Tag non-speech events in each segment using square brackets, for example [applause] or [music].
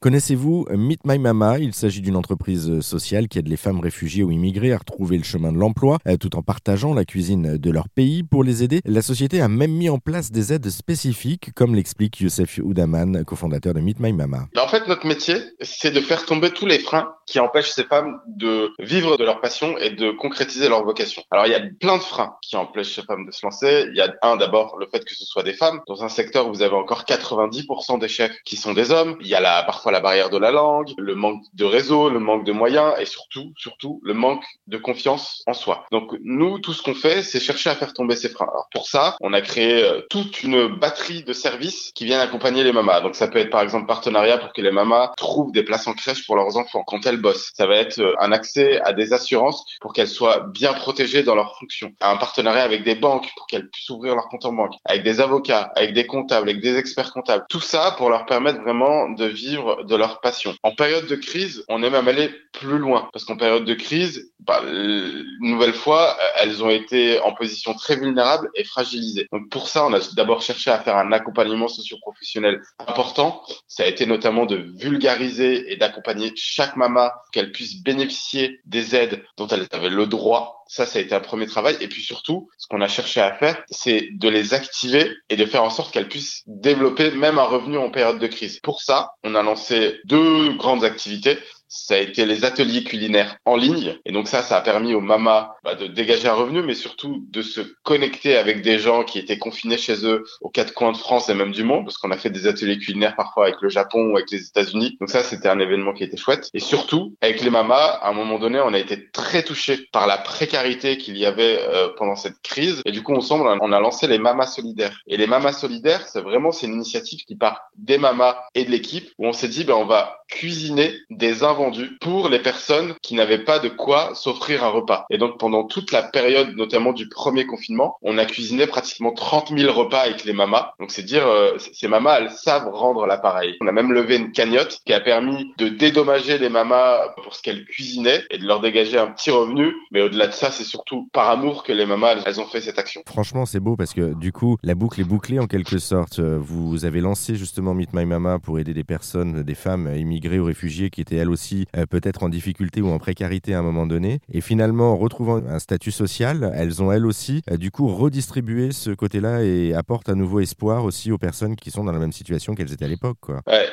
Connaissez-vous Meet My Mama? Il s'agit d'une entreprise sociale qui aide les femmes réfugiées ou immigrées à retrouver le chemin de l'emploi euh, tout en partageant la cuisine de leur pays. Pour les aider, la société a même mis en place des aides spécifiques, comme l'explique Youssef Oudaman, cofondateur de Meet My Mama. Bah, en fait, notre métier, c'est de faire tomber tous les freins qui empêchent ces femmes de vivre de leur passion et de concrétiser leur vocation. Alors, il y a plein de freins qui empêchent ces femmes de se lancer. Il y a un, d'abord, le fait que ce soit des femmes. Dans un secteur vous avez encore 90% des chefs qui sont des hommes, il y a la, parfois la barrière de la langue, le manque de réseau, le manque de moyens et surtout, surtout, le manque de confiance en soi. Donc nous, tout ce qu'on fait, c'est chercher à faire tomber ces freins. Alors pour ça, on a créé euh, toute une batterie de services qui viennent accompagner les mamas. Donc ça peut être par exemple partenariat pour que les mamas trouvent des places en crèche pour leurs enfants quand elles bossent. Ça va être euh, un accès à des assurances pour qu'elles soient bien protégées dans leurs fonctions. Un partenariat avec des banques pour qu'elles puissent ouvrir leur compte en banque, avec des avocats, avec des comptables, avec des experts comptables. Tout ça pour leur permettre vraiment de vivre de leur passion. En période de crise, on est même allé plus loin parce qu'en période de crise, bah, une nouvelle fois, elles ont été en position très vulnérable et fragilisée. Donc pour ça, on a d'abord cherché à faire un accompagnement socio-professionnel important. Ça a été notamment de vulgariser et d'accompagner chaque maman qu'elle puisse bénéficier des aides dont elle avait le droit ça, ça a été un premier travail. Et puis surtout, ce qu'on a cherché à faire, c'est de les activer et de faire en sorte qu'elles puissent développer même un revenu en période de crise. Pour ça, on a lancé deux grandes activités ça a été les ateliers culinaires en ligne. Et donc ça, ça a permis aux mamas bah, de dégager un revenu, mais surtout de se connecter avec des gens qui étaient confinés chez eux aux quatre coins de France et même du monde, parce qu'on a fait des ateliers culinaires parfois avec le Japon ou avec les États-Unis. Donc ça, c'était un événement qui était chouette. Et surtout, avec les mamas, à un moment donné, on a été très touchés par la précarité qu'il y avait euh, pendant cette crise. Et du coup, ensemble, on a lancé les mamas solidaires. Et les mamas solidaires, c'est vraiment c'est une initiative qui part des mamas et de l'équipe où on s'est dit, ben on va cuisiner des pour les personnes qui n'avaient pas de quoi s'offrir un repas. Et donc pendant toute la période, notamment du premier confinement, on a cuisiné pratiquement 30 000 repas avec les mamas. Donc c'est dire, euh, ces mamas, elles savent rendre l'appareil. On a même levé une cagnotte qui a permis de dédommager les mamas pour ce qu'elles cuisinaient et de leur dégager un petit revenu. Mais au-delà de ça, c'est surtout par amour que les mamas, elles ont fait cette action. Franchement, c'est beau parce que du coup, la boucle est bouclée en quelque sorte. Vous avez lancé justement Meet My Mama pour aider des personnes, des femmes immigrées immigrés ou réfugiés qui étaient elles aussi euh, peut-être en difficulté ou en précarité à un moment donné. Et finalement, en retrouvant un statut social, elles ont elles aussi euh, du coup redistribué ce côté-là et apportent à nouveau espoir aussi aux personnes qui sont dans la même situation qu'elles étaient à l'époque.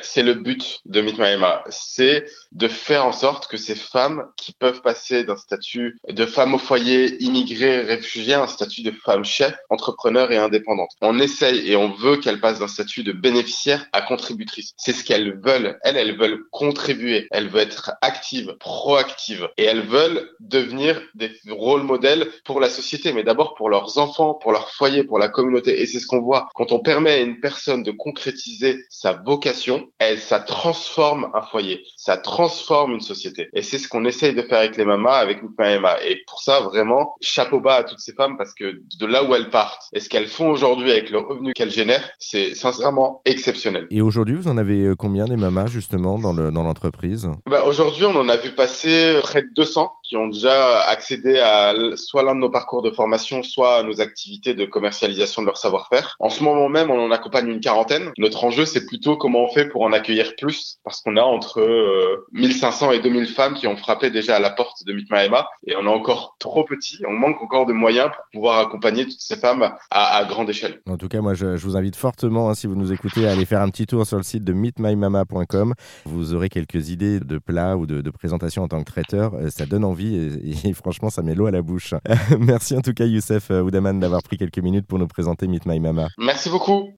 C'est le but de Meet My Emma, c'est de faire en sorte que ces femmes qui peuvent passer d'un statut de femme au foyer, immigrée, réfugiée, à un statut de femme chef, entrepreneur et indépendante. On essaye et on veut qu'elles passent d'un statut de bénéficiaire à contributrice. C'est ce qu'elles veulent. Elles, elles veulent contribuer, elles veulent être actives, proactives et elles veulent devenir des rôles modèles pour la société, mais d'abord pour leurs enfants, pour leur foyer, pour la communauté. Et c'est ce qu'on voit quand on permet à une personne de concrétiser sa vocation, elle, ça transforme un foyer, ça transforme une société. Et c'est ce qu'on essaye de faire avec les mamas, avec Emma. Et pour ça, vraiment, chapeau bas à toutes ces femmes parce que de là où elles partent et ce qu'elles font aujourd'hui avec le revenu qu'elles génèrent, c'est sincèrement exceptionnel. Et aujourd'hui, vous en avez euh, combien des mamas justement dans l'entreprise? Bah, Aujourd'hui, on en a vu passer près de 200 qui ont déjà accédé à soit l'un de nos parcours de formation, soit à nos activités de commercialisation de leur savoir-faire. En ce moment même, on en accompagne une quarantaine. Notre enjeu, c'est plutôt comment on fait pour en accueillir plus, parce qu'on a entre 1500 euh, et 2000 femmes qui ont frappé déjà à la porte de Mitmaema, et on est encore trop petit, on manque encore de moyens pour pouvoir accompagner toutes ces femmes à, grande échelle. En tout cas, moi, je, vous invite fortement, hein, si vous nous écoutez, à aller faire un petit tour sur le site de meetmymama.com. Vous aurez quelques idées de plats ou de, de présentation en tant que traiteur. Euh, ça donne envie et, [laughs] franchement, ça met l'eau à la bouche. [laughs] Merci en tout cas, Youssef Oudaman, d'avoir pris quelques minutes pour nous présenter Meet My Mama. Merci beaucoup.